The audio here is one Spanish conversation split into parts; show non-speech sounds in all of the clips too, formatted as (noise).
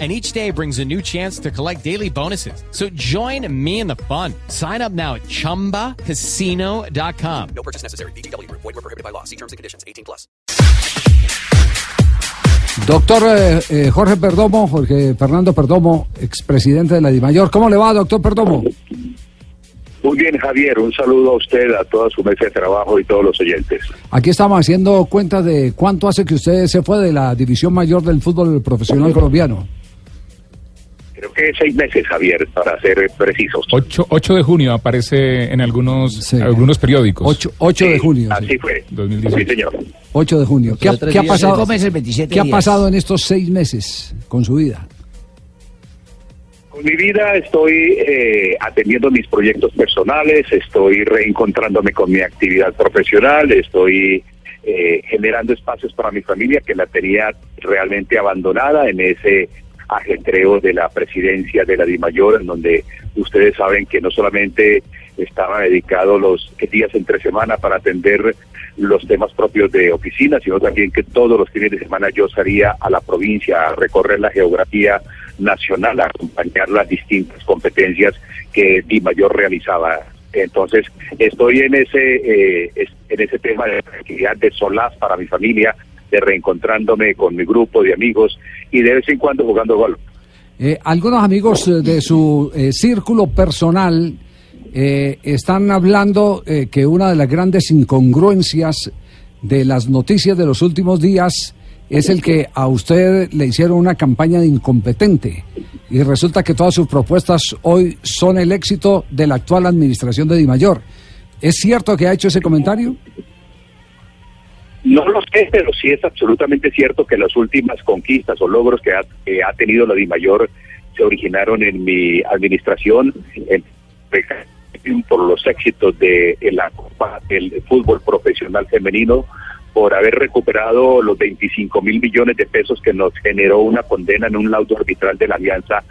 and each day brings a new chance to collect daily bonuses. So join me in the fun. Sign up now at ChumbaCasino.com. No purchase necessary. BGW. Void were prohibited by law. See terms and conditions. 18 plus. Doctor eh, eh, Jorge Perdomo, Jorge Fernando Perdomo, expresidente de la DIMAYOR. ¿Cómo le va, doctor Perdomo? Muy bien, Javier. Un saludo a usted, a toda su mesa de trabajo y todos los oyentes. Aquí estamos haciendo cuenta de cuánto hace que usted se fue de la división mayor del fútbol profesional colombiano. Creo que seis meses, Javier, para ser precisos. 8, 8 de junio aparece en algunos, Sí. algunos periódicos. 8, 8 de Sí, junio. sí. Así fue. 2018. Sí, señor. 8 de junio. ¿Qué ha, qué ha pasado? meses, 27 ¿Qué ha días. pasado en estos seis meses con su vida? Con mi vida estoy eh, atendiendo mis proyectos personales, estoy reencontrándome con mi actividad profesional, estoy eh, generando espacios para mi familia que la tenía realmente abandonada en ese ajetreo de la presidencia de la DIMAYOR, en donde ustedes saben que no solamente estaba dedicado los días entre semana para atender los temas propios de oficina, sino también que todos los fines de semana yo salía a la provincia a recorrer la geografía nacional, a acompañar las distintas competencias que Di Mayor realizaba. Entonces, estoy en ese eh, en ese tema de tranquilidad, de solaz para mi familia, de reencontrándome con mi grupo de amigos y de vez en cuando jugando golf. Eh, algunos amigos eh, de su eh, círculo personal eh, están hablando eh, que una de las grandes incongruencias de las noticias de los últimos días es el que a usted le hicieron una campaña de incompetente y resulta que todas sus propuestas hoy son el éxito de la actual administración de Dimayor. ¿Es cierto que ha hecho ese comentario? No lo sé, pero sí es absolutamente cierto que las últimas conquistas o logros que ha, que ha tenido la DIMAYOR se originaron en mi administración en- por los éxitos de en la Copa del fútbol profesional femenino, por haber recuperado los 25 mil millones de pesos que nos generó una condena en un laudo arbitral de la Alianza.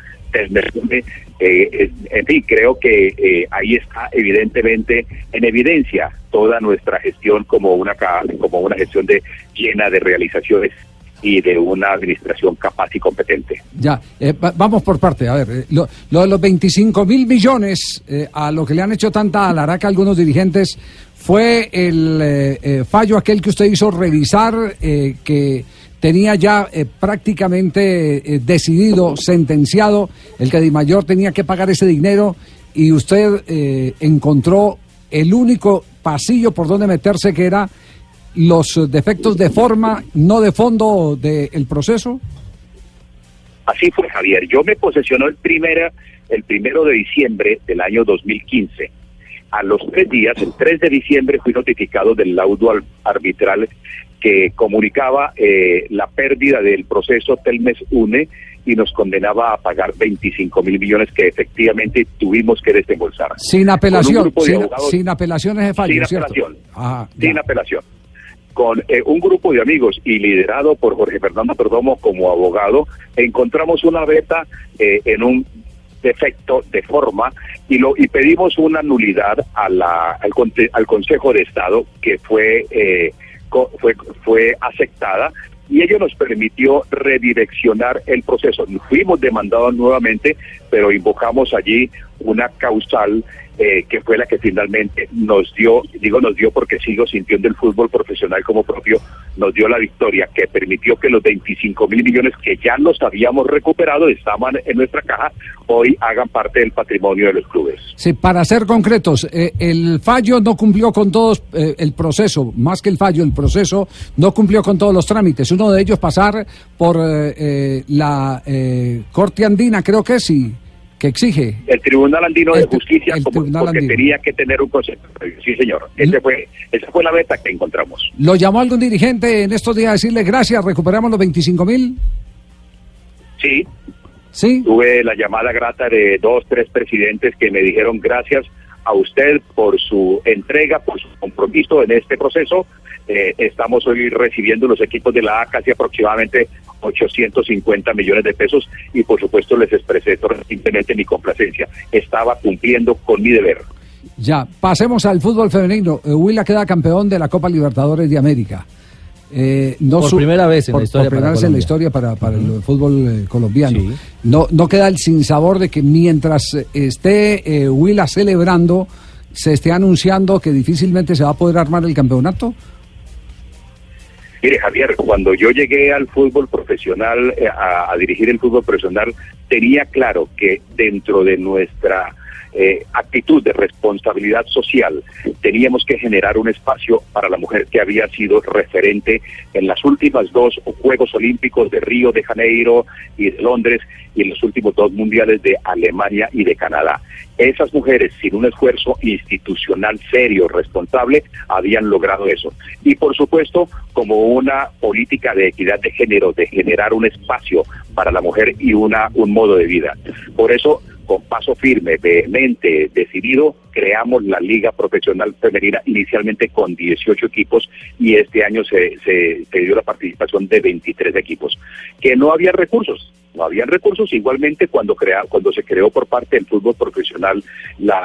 Eh, en fin, creo que eh, ahí está evidentemente en evidencia toda nuestra gestión como una como una gestión de llena de realizaciones y de una administración capaz y competente. Ya, eh, va- vamos por parte. A ver, eh, lo, de los 25 mil millones eh, a lo que le han hecho tanta alaraca algunos dirigentes fue el eh, eh, fallo aquel que usted hizo revisar eh, que tenía ya eh, prácticamente decidido, sentenciado, el que Di Mayor tenía que pagar ese dinero y usted encontró el único pasillo por donde meterse que era los defectos de forma, no de fondo del proceso. Así fue, Javier. Yo me posesionó el, primera, el primero de diciembre del año 2015. A los tres días, el 3 de diciembre, fui notificado del laudo al- arbitral que comunicaba eh, la pérdida del proceso Telmes UNE y nos condenaba a pagar 25 mil millones que efectivamente tuvimos que desembolsar. Sin apelación, sin, abogados- sin apelaciones de fallo, sin ¿cierto? apelación. Ajá, sin apelación. Con eh, un grupo de amigos y liderado por Jorge Fernando Perdomo como abogado, encontramos una beta eh, en un defecto de forma y lo y pedimos una nulidad a la, al, al Consejo de Estado que fue eh, co- fue fue aceptada y ello nos permitió redireccionar el proceso. Fuimos demandados nuevamente, pero invocamos allí una causal eh, que fue la que finalmente nos dio, digo nos dio porque sigo sintiendo el fútbol profesional como propio, nos dio la victoria que permitió que los 25 mil millones que ya los habíamos recuperado, estaban en nuestra caja, hoy hagan parte del patrimonio de los clubes. Sí, para ser concretos, eh, el fallo no cumplió con todos, eh, el proceso, más que el fallo, el proceso no cumplió con todos los trámites. Uno de ellos pasar por eh, eh, la Corte Andina, creo que sí, exige. El Tribunal Andino de El Justicia, el como, Tribunal porque Andino. tenía que tener un concepto. Sí, señor. Ese fue, esa fue la beta que encontramos. ¿Lo llamó algún dirigente en estos días a decirle gracias, recuperamos los 25 mil? Sí, Sí. tuve la llamada grata de dos, tres presidentes que me dijeron gracias a usted por su entrega, por su compromiso en este proceso. Eh, estamos hoy recibiendo los equipos de la A casi aproximadamente 850 millones de pesos y por supuesto les expresé recientemente mi complacencia. Estaba cumpliendo con mi deber. Ya, pasemos al fútbol femenino. Eh, Huila queda campeón de la Copa Libertadores de América. Eh, no por primera vez en la historia, por primera vez en la historia para, para el fútbol eh, colombiano. No, no queda el sinsabor de que mientras esté Huila celebrando, se esté anunciando que difícilmente se va a poder armar el campeonato. Mire, Javier, cuando yo llegué al fútbol profesional, a dirigir el fútbol profesional, tenía claro que dentro de nuestra eh, actitud de responsabilidad social, teníamos que generar un espacio para la mujer que había sido referente en las últimas dos Juegos Olímpicos de Río de Janeiro y de Londres y en los últimos dos mundiales de Alemania y de Canadá. Esas mujeres, sin un esfuerzo institucional serio, responsable, habían logrado eso. Y por supuesto, como una política de equidad de género, de generar un espacio para la mujer y una, un modo de vida. Por eso con paso firme, vehemente, decidido, creamos la Liga Profesional Femenina inicialmente con 18 equipos y este año se, se, dio la participación de 23 equipos. Que no había recursos, no habían recursos igualmente cuando crea, cuando se creó por parte del fútbol profesional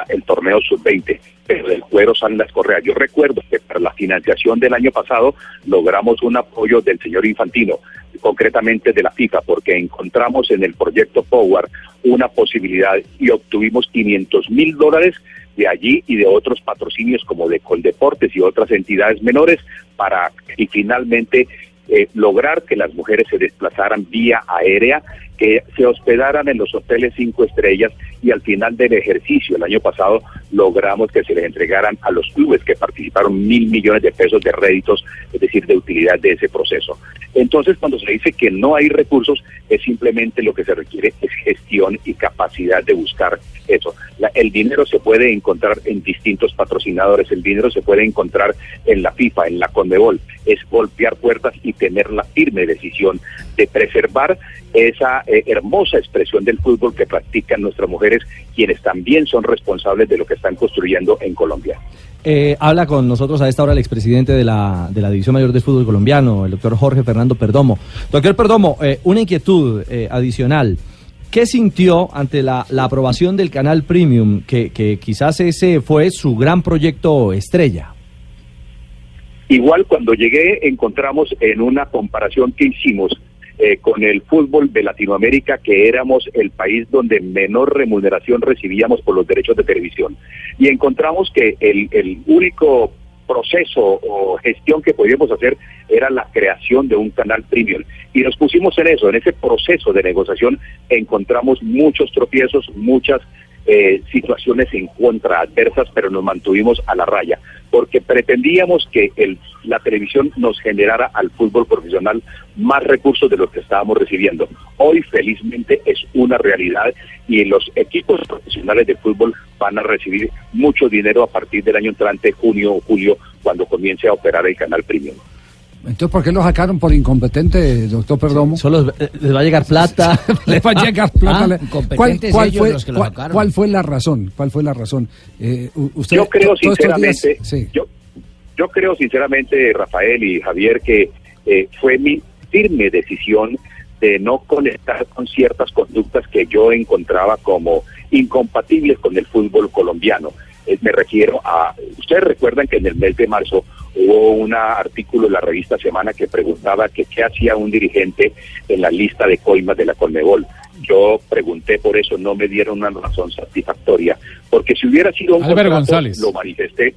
el torneo sub-20, pero del cuero salen las correas. Yo recuerdo que para la financiación del año pasado logramos un apoyo del señor Infantino, concretamente de la FIFA, porque encontramos en el proyecto Power una posibilidad y obtuvimos 500 mil dólares de allí y de otros patrocinios como de Coldeportes y otras entidades menores para y finalmente eh, lograr que las mujeres se desplazaran vía aérea, que se hospedaran en los hoteles cinco estrellas y al final del ejercicio el año pasado logramos que se les entregaran a los clubes que participaron mil millones de pesos de réditos, es decir, de utilidad de ese proceso. Entonces, cuando se dice que no hay recursos, es simplemente lo que se requiere es gestión y capacidad de buscar eso. el dinero se puede encontrar en distintos patrocinadores, el dinero se puede encontrar en la FIFA, en la Conmebol, es golpear puertas y tener la firme decisión de preservar esa eh, hermosa expresión del fútbol que practican nuestras mujeres, quienes también son responsables de lo que están construyendo en Colombia. Eh, habla con nosotros a esta hora el expresidente de la, de la División Mayor de Fútbol Colombiano, el doctor Jorge Fernando Perdomo. Doctor Perdomo, eh, una inquietud adicional. ¿Qué sintió ante la, la, aprobación del canal Premium, que, que quizás ese fue su gran proyecto estrella? Igual cuando llegué encontramos en una comparación que hicimos eh, con el fútbol de Latinoamérica, que éramos el país donde menor remuneración recibíamos por los derechos de televisión. Y encontramos que el, el único proceso o gestión que podíamos hacer era la creación de un canal premium. Y nos pusimos en eso, en ese proceso de negociación encontramos muchos tropiezos, muchas eh, situaciones en contra adversas, pero nos mantuvimos a la raya, porque pretendíamos que el, la televisión nos generara al fútbol profesional más recursos de los que estábamos recibiendo. Hoy, felizmente, es una realidad y los equipos profesionales de fútbol van a recibir mucho dinero a partir del año entrante, junio o julio, cuando comience a operar el canal premium. Entonces, ¿por qué lo sacaron por incompetente, doctor Perdomo? Solo eh, les va a llegar plata. (laughs) les va a llegar plata. Ah, ¿Cuál, fue, cuál, fue, la razón? ¿Cuál fue la razón? Eh, usted, yo creo sinceramente, yo, yo creo sinceramente, Rafael y Javier, que eh, fue mi firme decisión de no conectar con ciertas conductas que yo encontraba como incompatibles con el fútbol colombiano. me refiero a, ustedes recuerdan que en el mes de marzo hubo un artículo en la revista Semana que preguntaba que qué hacía un dirigente en la lista de coimas de la Colmebol. Yo pregunté por eso, no me dieron una razón satisfactoria, porque si hubiera sido un contrato, lo manifesté,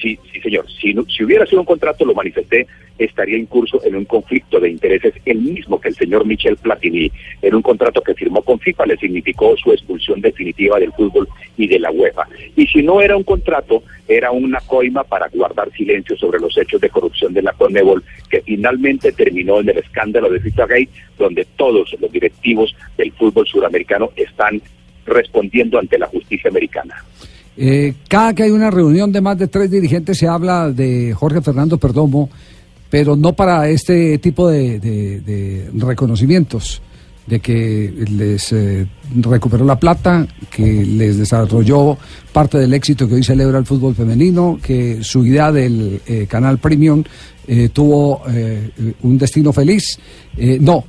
sí, sí señor, si, si hubiera sido un contrato, lo manifesté, estaría incurso en un conflicto de intereses, el mismo que el señor Michel Platini, en un contrato que firmó con FIFA, le significó su expulsión definitiva del fútbol y de la UEFA. Y si no era un contrato, era una coima para guardar silencio sobre los hechos de corrupción de la Conmebol, que finalmente terminó en el escándalo de FIFA Gate, donde todos los directivos del fútbol suramericano están respondiendo ante la justicia americana. Eh, cada que hay una reunión de más de tres dirigentes se habla de Jorge Fernando Perdomo, pero no para este tipo de, reconocimientos. De que les eh, recuperó la plata, que les desarrolló parte del éxito que hoy celebra el fútbol femenino, que su idea del eh, canal premium eh, tuvo un destino feliz. No,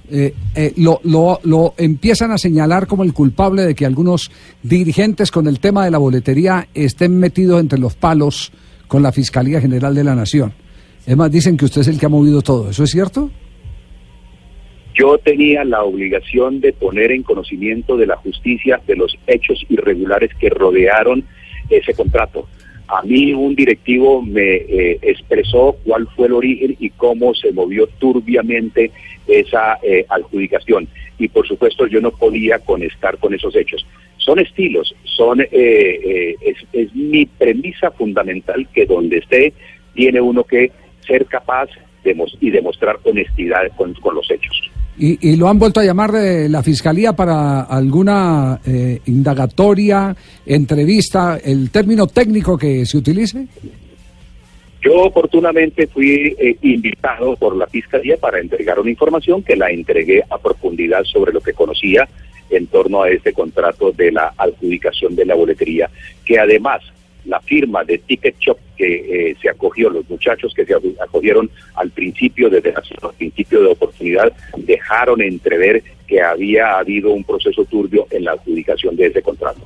lo, lo, lo empiezan a señalar como el culpable de que algunos dirigentes con el tema de la boletería estén metidos entre los palos con la Fiscalía General de la Nación. Es más, dicen que usted es el que ha movido todo. ¿Eso es cierto? Yo tenía la obligación de poner en conocimiento de la justicia de los hechos irregulares que rodearon ese contrato. A mí un directivo me eh, expresó cuál fue el origen y cómo se movió turbiamente esa eh, adjudicación. Y por supuesto yo no podía conectar con esos hechos. Son estilos, son eh, eh, es, mi premisa fundamental que donde esté tiene uno que ser capaz y demostrar honestidad con los hechos. ¿Y, y lo han vuelto a llamar de la Fiscalía para alguna eh, indagatoria, entrevista, el término técnico que se utilice? Yo oportunamente fui eh, invitado por la Fiscalía para entregar una información que la entregué a profundidad sobre lo que conocía en torno a este contrato de la adjudicación de la boletería, que además la firma de Ticket Shop que eh, se acogió, los muchachos que se acogieron al principio, desde el principio de oportunidad, dejaron entrever que había habido un proceso turbio en la adjudicación de ese contrato.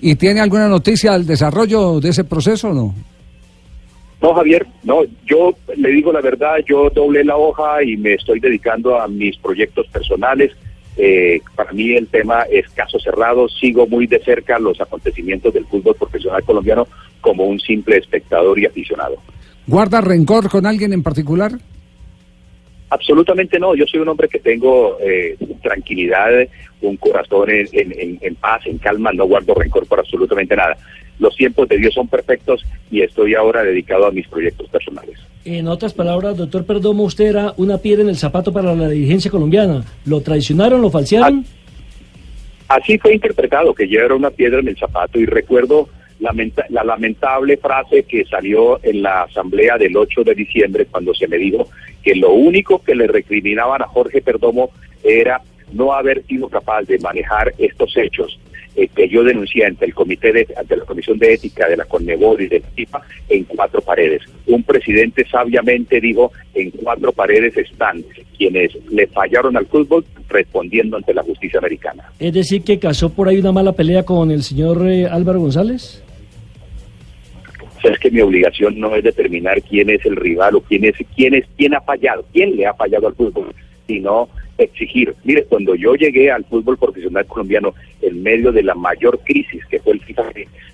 ¿Y tiene alguna noticia del desarrollo de ese proceso o no? No, Javier, no, yo le digo la verdad, yo doblé la hoja y me estoy dedicando a mis proyectos personales. Eh, para mí el tema es caso cerrado, sigo muy de cerca los acontecimientos del fútbol profesional colombiano como un simple espectador y aficionado. ¿Guarda rencor con alguien en particular? Absolutamente no, yo soy un hombre que tengo eh, tranquilidad, un corazón en, en- en- en paz, en calma, no guardo rencor por absolutamente nada. Los tiempos de Dios son perfectos y estoy ahora dedicado a mis proyectos personales. En otras palabras, doctor Perdomo, usted era una piedra en el zapato para la dirigencia colombiana. ¿Lo traicionaron, lo falsearon? Así fue interpretado, que yo era una piedra en el zapato y recuerdo lamenta- la lamentable frase que salió en la asamblea del 8 de diciembre cuando se me dijo que lo único que le recriminaban a Jorge Perdomo era no haber sido capaz de manejar estos hechos eh, que yo denuncié ante el comité de, ante la comisión de ética de la Conmebol y de la FIFA en cuatro paredes. Un presidente sabiamente dijo en cuatro paredes están quienes le fallaron al fútbol respondiendo ante la justicia americana. Es decir, que casó por ahí una mala pelea con el señor eh, Álvaro González. O sea, es que mi obligación no es determinar quién es el rival o quién es quién es quién ha fallado, quién le ha fallado al fútbol, sino exigir. Mire, cuando yo llegué al fútbol profesional colombiano en medio de la mayor crisis que fue el FIFA,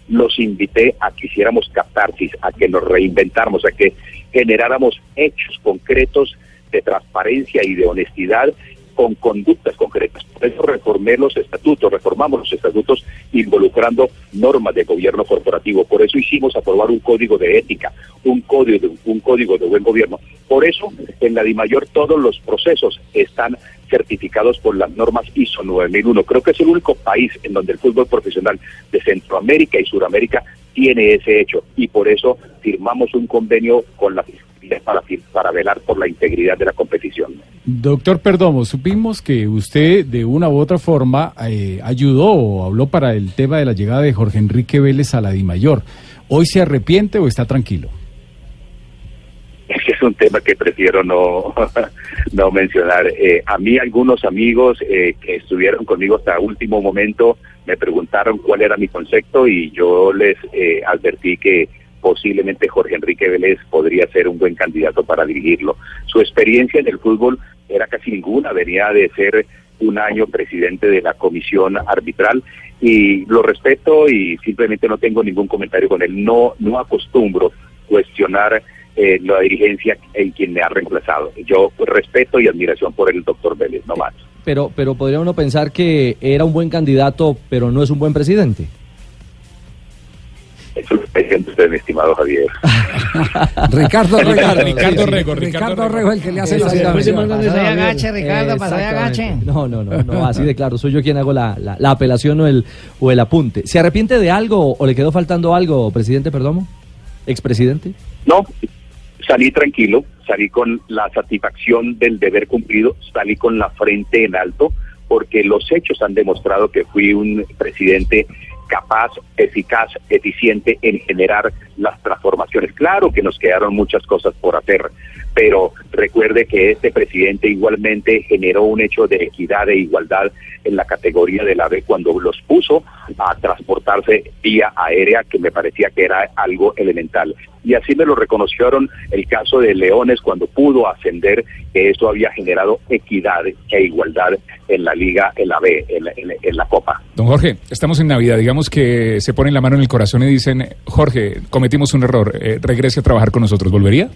los invité a que hiciéramos catarsis, a que nos reinventáramos, a que generáramos hechos concretos de transparencia y de honestidad con conductas concretas. Por eso reformé los estatutos, reformamos los estatutos involucrando normas de gobierno corporativo. Por eso hicimos aprobar un código de ética, un código de, un código de buen gobierno. Por eso en la DIMAYOR todos los procesos están certificados por las normas ISO 9001. Creo que es el único país en donde el fútbol profesional de Centroamérica y Suramérica tiene ese hecho y por eso firmamos un convenio con la Fiscalía para, velar por la integridad de la competición. Doctor Perdomo, supimos que usted de una u otra forma eh, ayudó o habló para el tema de la llegada de Jorge Enrique Vélez a la DIMAYOR. ¿Hoy se arrepiente o está tranquilo? Es que es un tema que prefiero no, (laughs) no mencionar. Eh, a mí algunos amigos eh, que estuvieron conmigo hasta último momento me preguntaron cuál era mi concepto y yo les eh, advertí que posiblemente Jorge Enrique Vélez podría ser un buen candidato para dirigirlo. Su experiencia en el fútbol era casi ninguna, venía de ser un año presidente de la comisión arbitral y lo respeto y simplemente no tengo ningún comentario con él. No, no acostumbro cuestionar eh, la dirigencia en quien me ha reemplazado. Yo respeto y admiración por el doctor Vélez, no más. Pero, pero podría uno pensar que era un buen candidato, pero no es un buen presidente. Eso lo está diciendo usted, mi estimado Javier. (laughs) Ricardo Rego. Ricardo, Rego, Ricardo Ricardo Rego, el que le hace la agache, Ricardo. No, no, no, no, así de claro. Soy yo quien hago la, la- la apelación o el, o el apunte. ¿Se arrepiente de algo o le quedó faltando algo, presidente Perdomo? ¿Expresidente? No, salí tranquilo, salí con la satisfacción del deber cumplido, salí con la frente en alto, porque los hechos han demostrado que fui un presidente capaz, eficaz, eficiente en generar las transformaciones. Claro que nos quedaron muchas cosas por hacer, pero recuerde que este presidente igualmente generó un hecho de equidad e igualdad en la categoría del AVE cuando los puso a transportarse vía aérea, que me parecía que era algo elemental. Y así me lo reconocieron el caso de Leones cuando pudo ascender, que eso había generado equidad e igualdad en la liga, en la B, en la Copa. Don Jorge, estamos en Navidad. Digamos que se ponen la mano en el corazón y dicen, Jorge, cometimos un error, eh, regrese a trabajar con nosotros. ¿Volvería?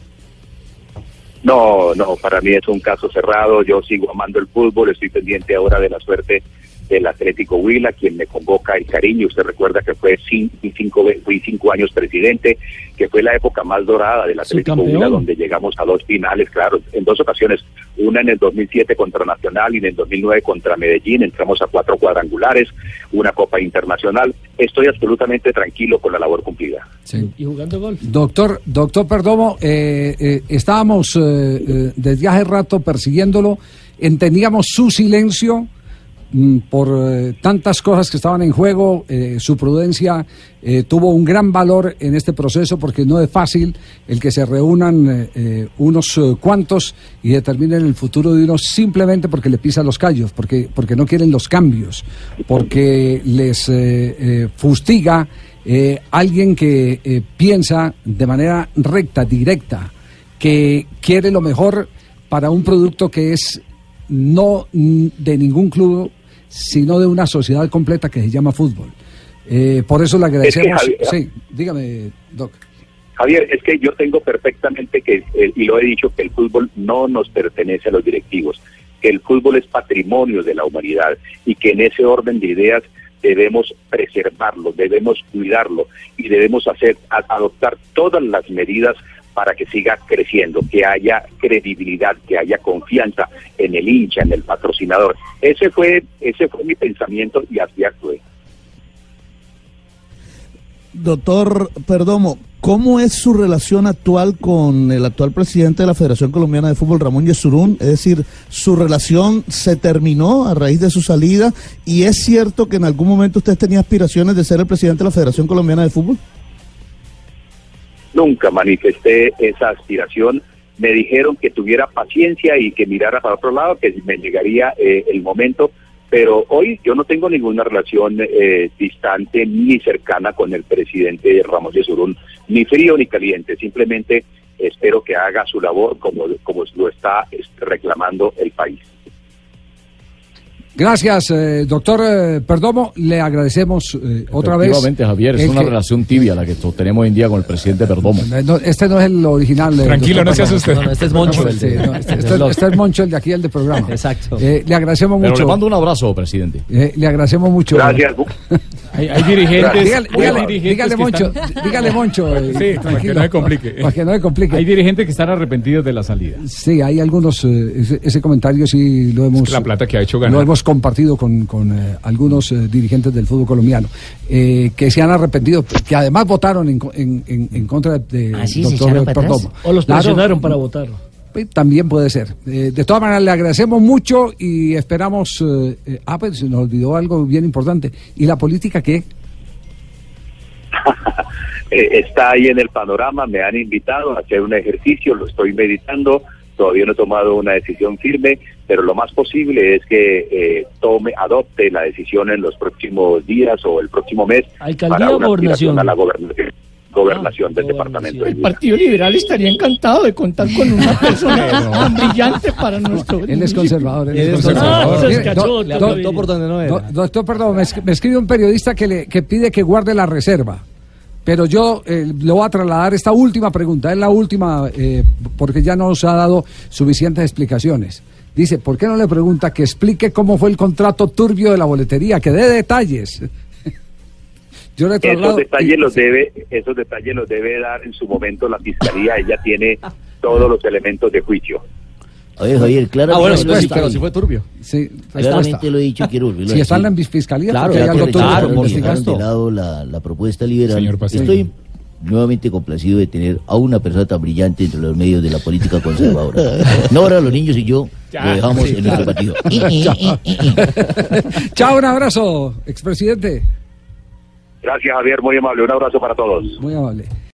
No, no, para mí es un caso cerrado. Yo sigo amando el fútbol, estoy pendiente ahora de la suerte del Atlético Huila, quien me convoca el cariño. Usted recuerda que fue cinco, cinco, fui cinco años presidente, que fue la época más dorada del Atlético. Huila, donde llegamos a dos finales, claro, en dos ocasiones, una en el 2007 contra Nacional y en el 2009 contra Medellín. Entramos a cuatro cuadrangulares, una Copa Internacional. Estoy absolutamente tranquilo con la labor cumplida. Sí. Y jugando golf. Doctor, doctor Perdomo, eh, eh, estábamos eh, eh, desde hace rato persiguiéndolo, entendíamos su silencio por eh, tantas cosas que estaban en juego, eh, su prudencia eh, tuvo un gran valor en este proceso porque no es fácil el que se reúnan unos cuantos y determinen el futuro de unos simplemente porque le pisan los callos, porque, porque no quieren los cambios, porque les fustiga alguien que piensa de manera recta, directa, que quiere lo mejor para un producto que es no de ningún club, sino de una sociedad completa que se llama fútbol. Eh, por eso le agradecemos. Javier- sí, dígame, Doc. Javier, es que yo tengo perfectamente que, eh, y lo he dicho, que el fútbol no nos pertenece a los directivos, que el fútbol es patrimonio de la humanidad y que en ese orden de ideas debemos preservarlo, debemos cuidarlo y debemos hacer, a- adoptar todas las medidas para que siga creciendo, que haya credibilidad, que haya confianza en el hincha, en el patrocinador. Ese fue, ese fue mi pensamiento y así actué. Doctor Perdomo, ¿cómo es su relación actual con el actual presidente de la Federación Colombiana de Fútbol, Ramón Yesurún? Es decir, ¿su relación se terminó a raíz de su salida? ¿Y es cierto que en algún momento usted tenía aspiraciones de ser el presidente de la Federación Colombiana de Fútbol? Nunca manifesté esa aspiración. Me dijeron que tuviera paciencia y que mirara para otro lado, que me llegaría eh, el momento. Pero hoy yo no tengo ninguna relación eh, distante ni cercana con el presidente Ramos de Surún, ni frío ni caliente. Simplemente espero que haga su labor como, como lo está este, reclamando el país. Gracias, eh, doctor eh, Perdomo. Le agradecemos eh, otra vez. Efectivamente, Javier, es una que- relación tibia la que tenemos hoy en día con el presidente Perdomo. Eh, no, este no es el original. eh, Tranquilo, doctor no se asuste. No, no, este es Moncho, el de- no, este, este- (laughs) este es Moncho, el de aquí, el de programa. Exacto. Eh, le agradecemos Pero mucho. le mando un abrazo, presidente. Eh, le agradecemos mucho. Gracias. (laughs) Hay, hay dirigentes. Dígale, hay dígale, dirigentes dígale, Moncho, (laughs) están- dígale Moncho. eh, Sí, para que no se complique. Para que no se complique. Hay dirigentes que están arrepentidos de la salida. Sí, hay algunos, eh, ese, ese comentario sí lo hemos... que la plata que ha hecho ganar. Lo hemos compartido con, con, eh, algunos eh, dirigentes del fútbol colombiano, eh, que se han arrepentido, que además votaron en, en, en- en contra de ¿Ah, sí? ¿Se doctor echaron para atrás? Perdomo. O los Claro, presionaron para votar. También puede ser. Eh, de todas maneras, le agradecemos mucho y esperamos... eh, eh, ah, pues se nos olvidó algo bien importante. ¿Y la política qué? (laughs) Eh, está ahí en el panorama, me han invitado a hacer un ejercicio, lo estoy meditando, todavía no he tomado una decisión firme, pero lo más posible es que eh, tome, adopte la decisión en los próximos días o el próximo mes ¿Alcaldía para o una gobernación? a la gobernación, gobernación Ah, del gobernación. departamento. de El. Partido Liberal estaría encantado de contar con una (laughs) persona tan brillante para nuestro Él es conservador. Él es es conservador. conservador. Mire, Ah, se escachó, do- Le do- apuntó por donde no era. Do- doctor, perdón, me, es- me escribe un periodista que, le, que pide que guarde la reserva. Pero yo eh, le voy a trasladar esta última pregunta, es la última, eh, porque ya nos ha dado suficientes explicaciones. Dice, ¿por qué no le pregunta que explique cómo fue el contrato turbio de la boletería? Que dé detalles. Yo le traslado... Esos detalles los debe, esos detalles los debe dar en su momento la fiscalía, ella tiene (laughs) todos los elementos de juicio. A ver, Javier, claramente, Ah, bueno, lo, sí, he sí, dicho, pero si fue turbio. Sí, claramente lo he dicho, quiero Si está en la fiscalía, Claro, Ya algo que turbio claro, lado la, la propuesta liberal. Señor. Estoy nuevamente complacido de tener a una persona tan brillante entre los medios de la política conservadora. (laughs) Nora, los niños y yo Lo dejamos en nuestro patio. (laughs) Chao. Chao, un abrazo, expresidente. Gracias, Javier, muy amable. Un abrazo para todos. Muy amable.